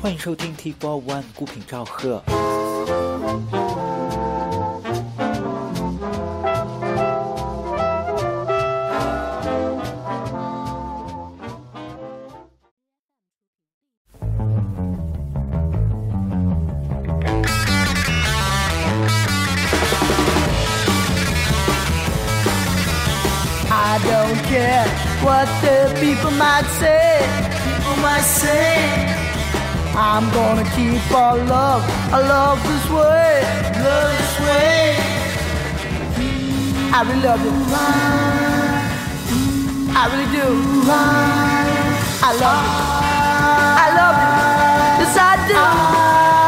欢迎收听 T 波 One 孤品赵贺。Keep our love, our love this way, love this way. I really love you. I really do. I love you. I love you. Yes, I do.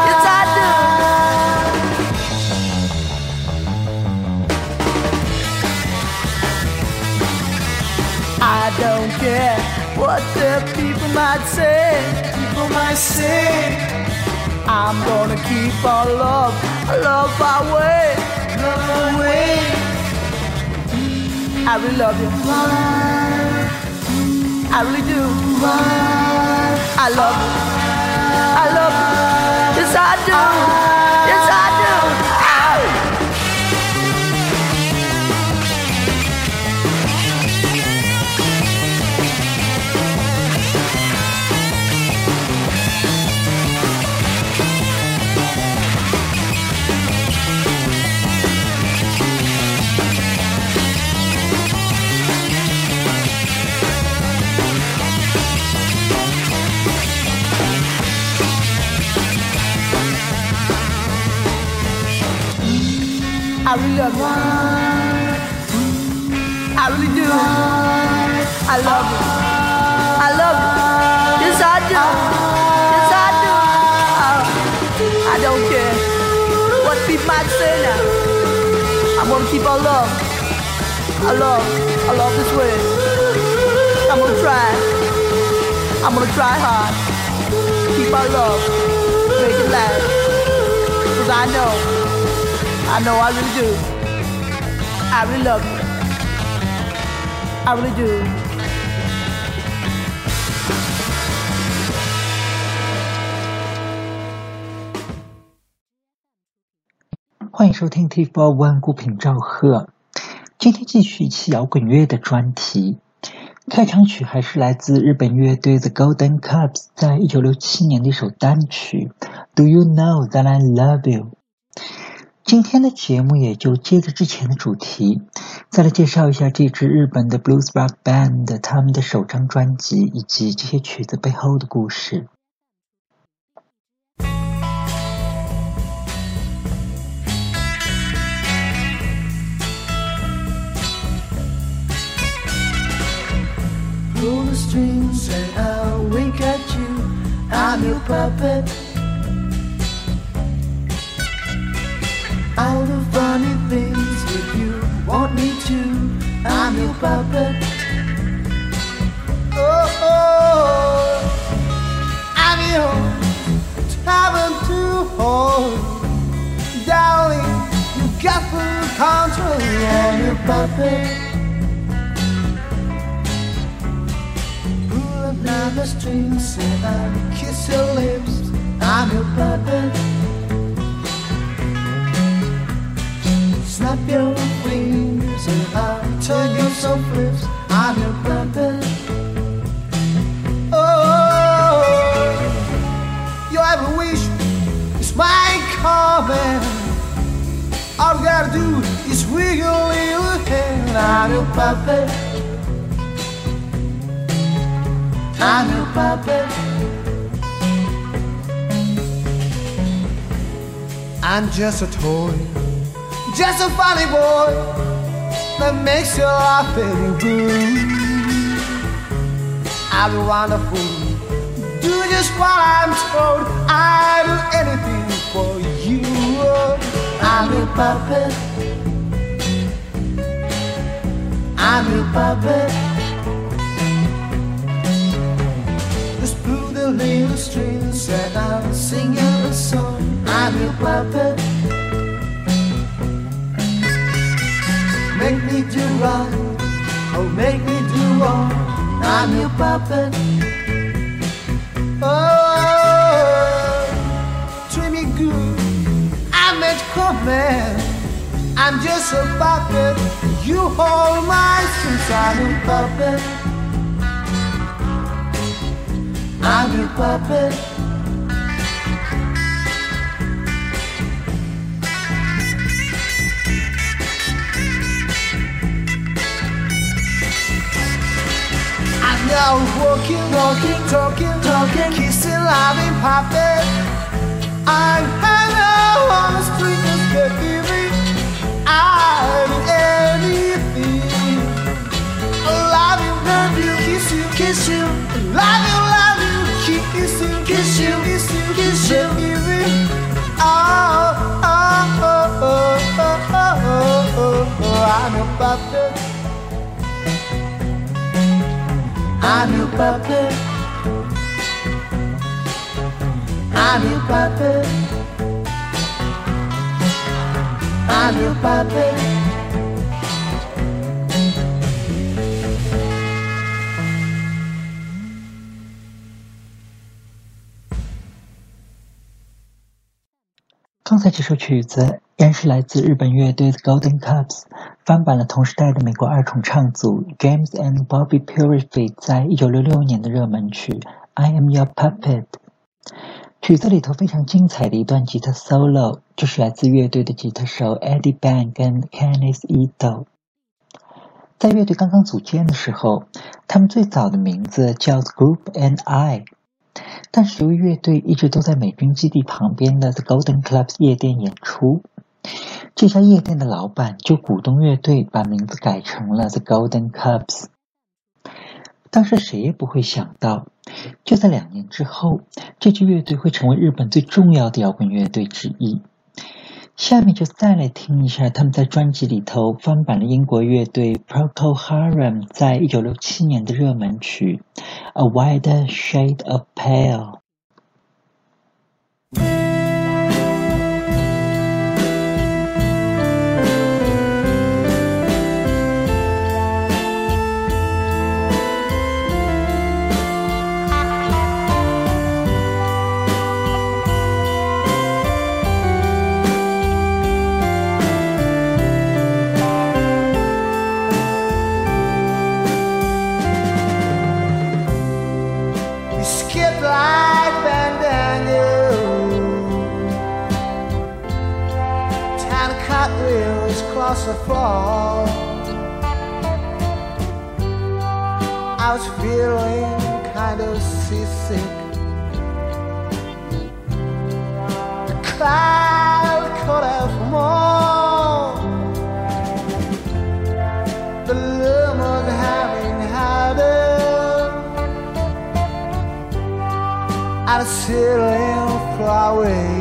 Yes, I do. I don't care what the people might say. People might say. I'm gonna keep our love, love our way, love our way. I really love you. I really do. I love you. I love you. Yes, I do. I really love you. I really do. I love you. I love you. Yes, I do. Yes, I do. I don't care what people might say now. I'm gonna keep our love. I love, I love this way. I'm gonna try. I'm gonna try hard. Keep our love. Make it last. Cause I know. I know I really do. I really love you. I really do. 欢迎收听 T Four One 孤品赵贺。今天继续一期摇滚乐的专题。开场曲还是来自日本乐队 The Golden Cubs 在一九六七年的一首单曲《Do You Know That I Love You》。今天的节目也就接着之前的主题，再来介绍一下这支日本的 Blues Rock Band 他们的首张专辑以及这些曲子背后的故事。Pull the strings and I'll wink at you. I'm your puppet. Funny things if you want me to. I'm your puppet. Oh, oh I'm yours, having to hold. Darling, you got full control. I'm your puppet. Pull the strings and I'll kiss your lips. I'm your puppet. Snap your fingers and I'll turn you some flips. I'm your puppet. Oh, your every wish is my command. All you gotta do is wiggle your hand. I'm your puppet. I'm your puppet. I'm just a toy, just a funny boy that makes you laugh and good. I'll be wonderful, do just what I'm told. I'll do anything for you. I'm your puppet. I'm your puppet. Just pull the little strings and I'll sing you a song. I'm your puppet. Make me do right, oh make me do wrong. I'm your puppet. Oh, treat me good. I'm a command. I'm just a puppet. You hold my strings. I'm your puppet. I'm your puppet. Now walking, walking, talking, talking, kissing, loving, puppet. I'm hanging on the street, just baby. I'm anything. Love you, love you, kiss you, kiss you. Love you, love you, kiss you, kiss you, kiss you, kiss you, baby. Oh, oh, oh, oh, oh, oh, oh, oh, I'm your puppet. I'm your puppet. I'm your puppet. I'm your puppet. “刚才这首曲子依然是来自日本乐队 Golden Cubs 翻版了同时代的美国二重唱组 James and Bobby Purify 在一九六六年的热门曲《I Am Your Puppet》。曲子里头非常精彩的一段吉他 solo，就是来自乐队的吉他手 Eddie Bang 跟 Kenneth Ito。在乐队刚刚组建的时候，他们最早的名字叫 Group and I，但是由于乐队一直都在美军基地旁边的 The Golden Clubs 夜店演出，这家夜店的老板就鼓动乐队把名字改成了 The Golden Clubs。当时谁也不会想到，就在两年之后，这支乐队会成为日本最重要的摇滚乐队之一。下面就再来听一下他们在专辑里头翻版的英国乐队 Proco Harum 在一九六七年的热门曲《A Wider Shade of Pale》。The floor. I was feeling kind of seasick. The cloud could have more. The loom was having harder. and sailing far away.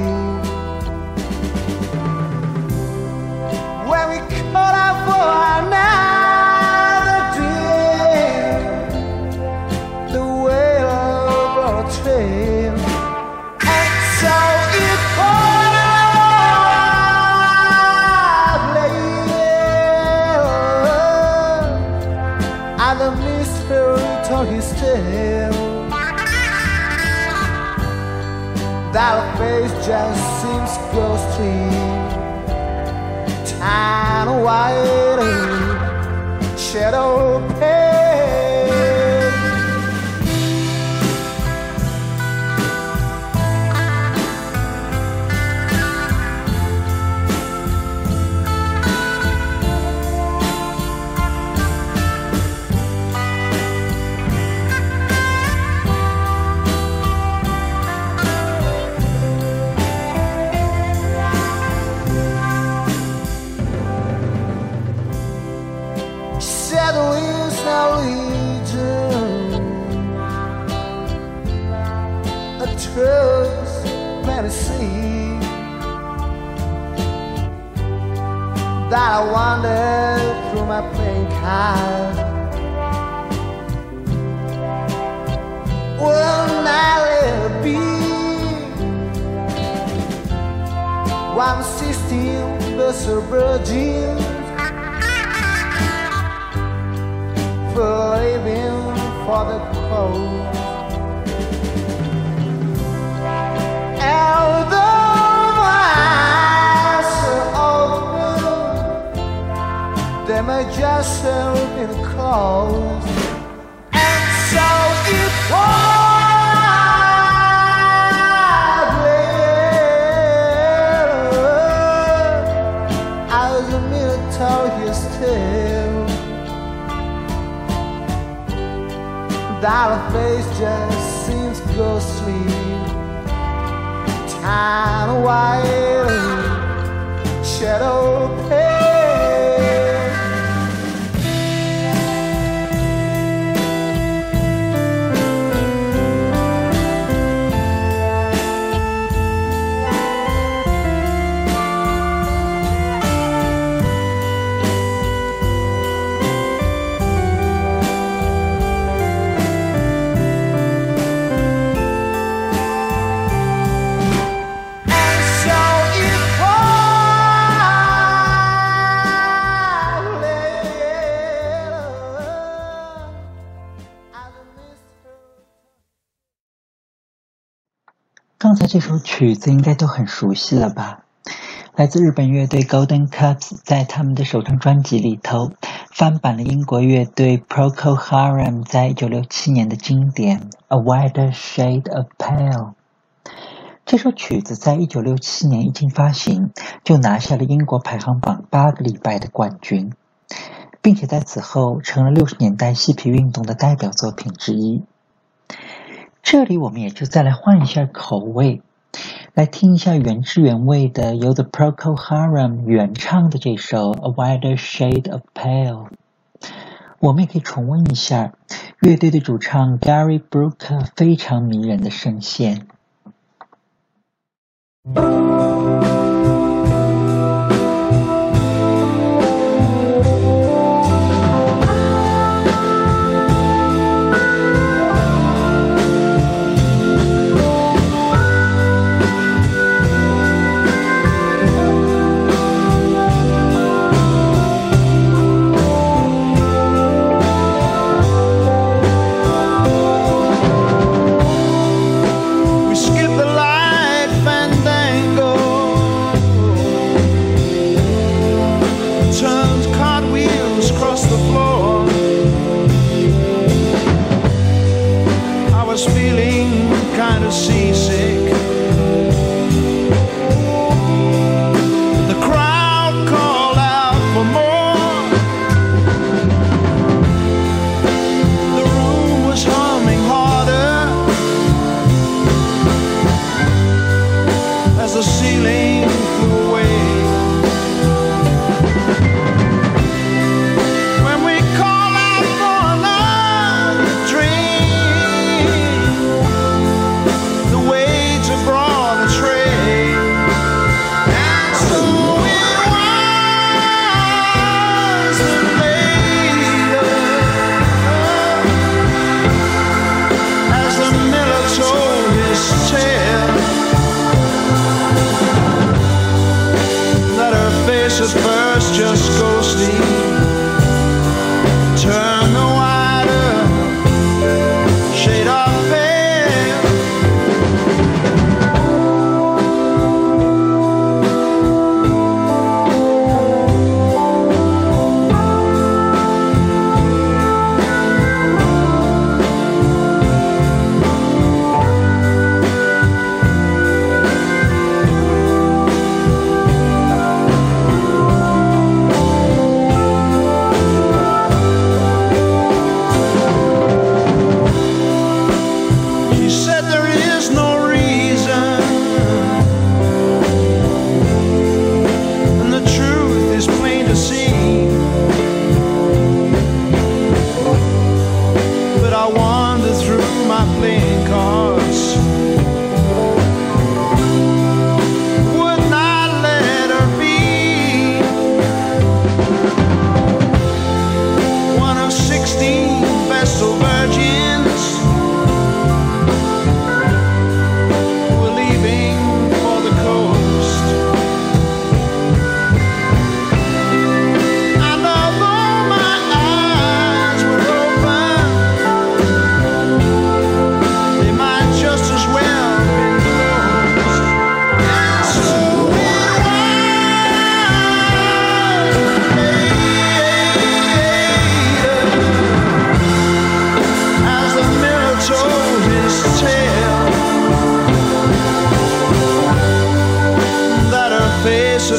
Face just seems ghostly, tan white, shadow I wandered through my playing card Will it be? One sixteen vessel virgin for living for the cold. And they just have been closed. And so it was as minute told his tale. That face just seems ghostly, time white, shadow pale. 这首曲子应该都很熟悉了吧？来自日本乐队 Golden Cups 在他们的首张专辑里头翻版了英国乐队 Procol Harum 在1967年的经典《A Wider Shade of Pale》。这首曲子在1967年一经发行，就拿下了英国排行榜八个礼拜的冠军，并且在此后成了60年代嬉皮运动的代表作品之一。这里我们也就再来换一下口味，来听一下原汁原味的由 The Procol Harum 原唱的这首《A Wider Shade of Pale》。我们也可以重温一下乐队的主唱 Gary Brooker 非常迷人的声线。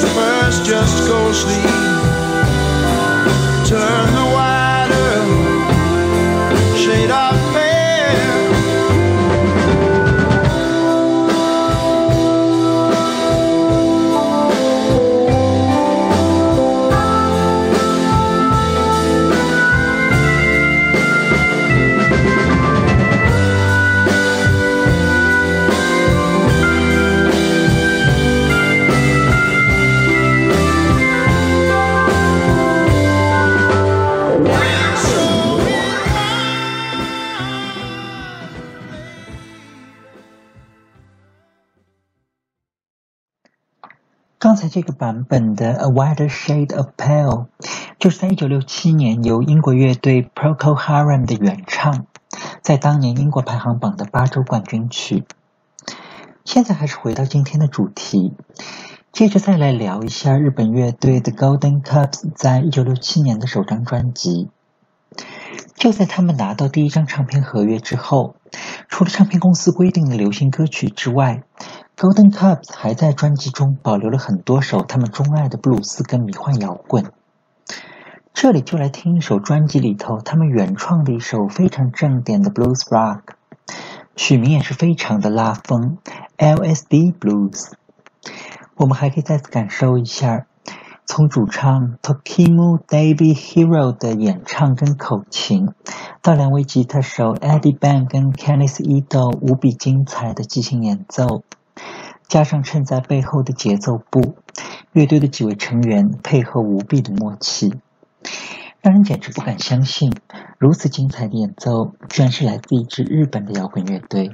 first, just go sleep. 版本的《A Wider Shade of Pale》就是在1967年由英国乐队 p r o c o Harum 的原唱，在当年英国排行榜的八周冠军曲。现在还是回到今天的主题，接着再来聊一下日本乐队 The Golden Cubs 在1967年的首张专辑。就在他们拿到第一张唱片合约之后，除了唱片公司规定的流行歌曲之外，Golden Cubs 还在专辑中保留了很多首他们钟爱的布鲁斯跟迷幻摇滚。这里就来听一首专辑里头他们原创的一首非常正点的 blues rock，曲名也是非常的拉风，LSD Blues。我们还可以再次感受一下。从主唱 Tokimu Davy Hero 的演唱跟口琴，到两位吉他手 Eddie Bang 跟 Kenneth Ito 无比精彩的即兴演奏，加上衬在背后的节奏部，乐队的几位成员配合无比的默契，让人简直不敢相信，如此精彩的演奏居然是来自一支日本的摇滚乐队。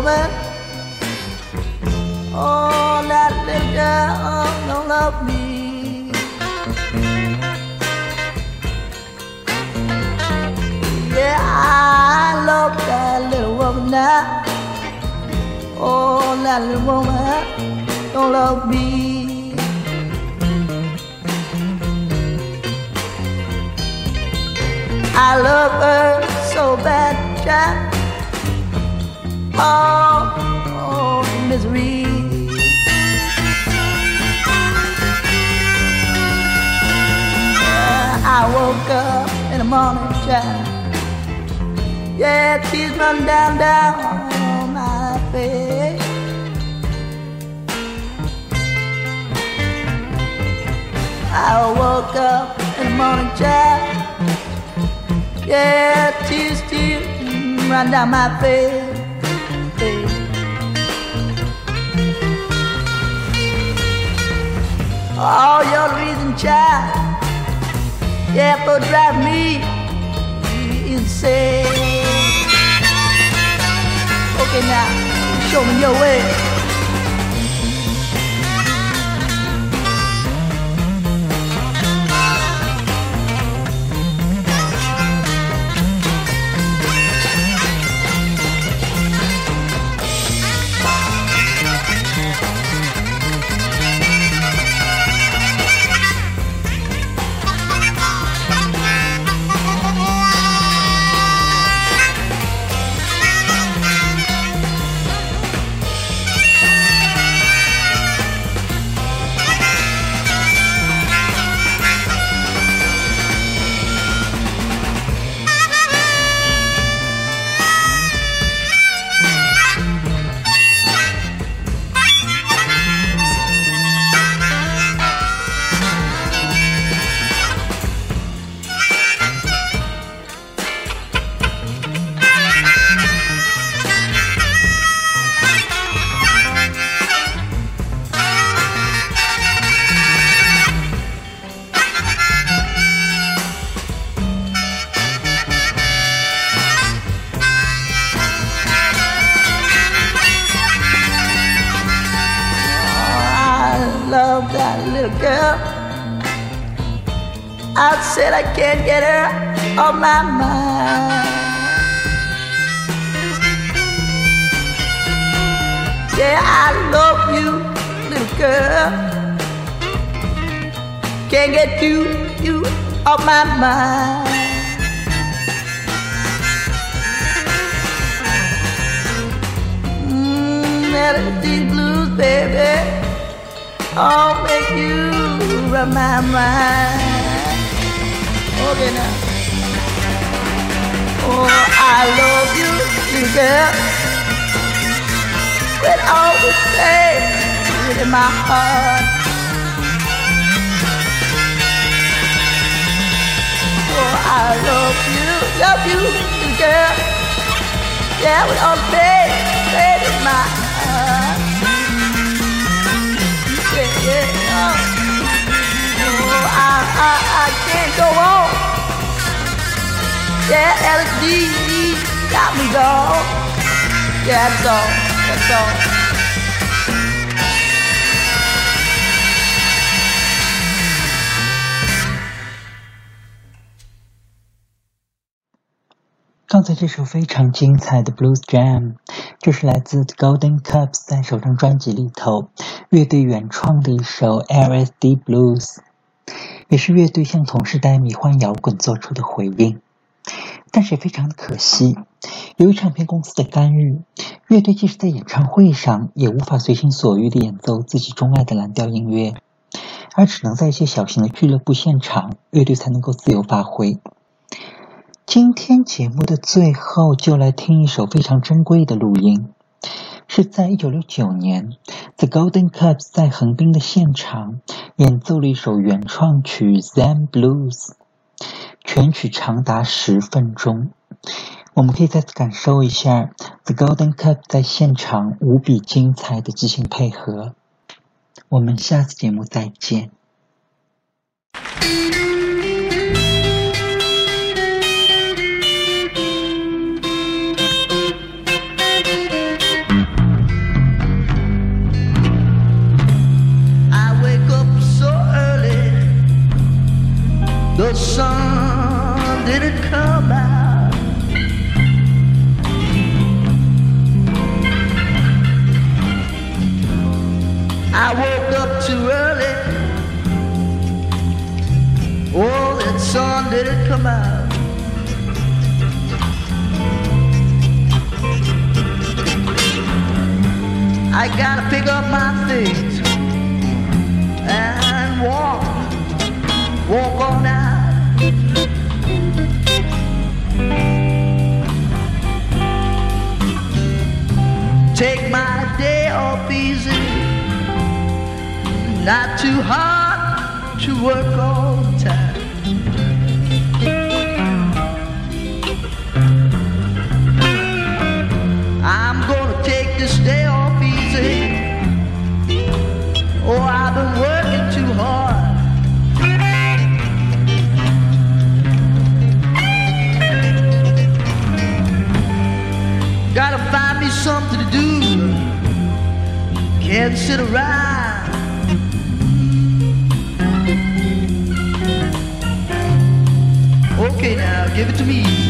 Woman. Oh, that little girl don't love me. Yeah, I love that little woman now. Oh, that little woman don't love me. I love her so bad, Oh, oh, misery. Yeah, I woke up in the morning, child. Yeah, tears run down, down my face. I woke up in the morning, child. Yeah, tears, tears run down my face. Oh, you're the reason, child. Yeah, for drive me insane. Okay, now show me your way. Melody blues, baby. I'll make you run my mind. Okay now. Oh, I love you, little girl. With all the pain in my heart. Oh, I love you, love you, little girl. Yeah, with all the pain, pain in my heart. I, I, I can't go on. Yeah, LSD got me gone. Yeah, that's all. That's all.刚才这首非常精彩的 Blues Jam，这是来自 Golden Cups 在首张专辑里头乐队原创的一首 LSD Blues， 也是乐队向同时代迷幻摇滚做出的回应。但是也非常的可惜，由于唱片公司的干预，乐队即使在演唱会上也无法随心所欲地演奏自己钟爱的蓝调音乐，而只能在一些小型的俱乐部现场，乐队才能够自由发挥。今天节目的最后，就来听一首非常珍贵的录音，是在一九六九年，The Golden Cubs 在横滨的现场演奏了一首原创曲《Zen Blues》，全曲长达十分钟。我们可以再次感受一下 The Golden Cubs 在现场无比精彩的即兴配合。我们下次节目再见。The sun didn't come out. I woke up too early. Oh, that sun didn't come out. I gotta pick up my things and walk, walk on out. Take my day off easy, not too hard to work all the time. Do. Can't sit around. Okay, now give it to me.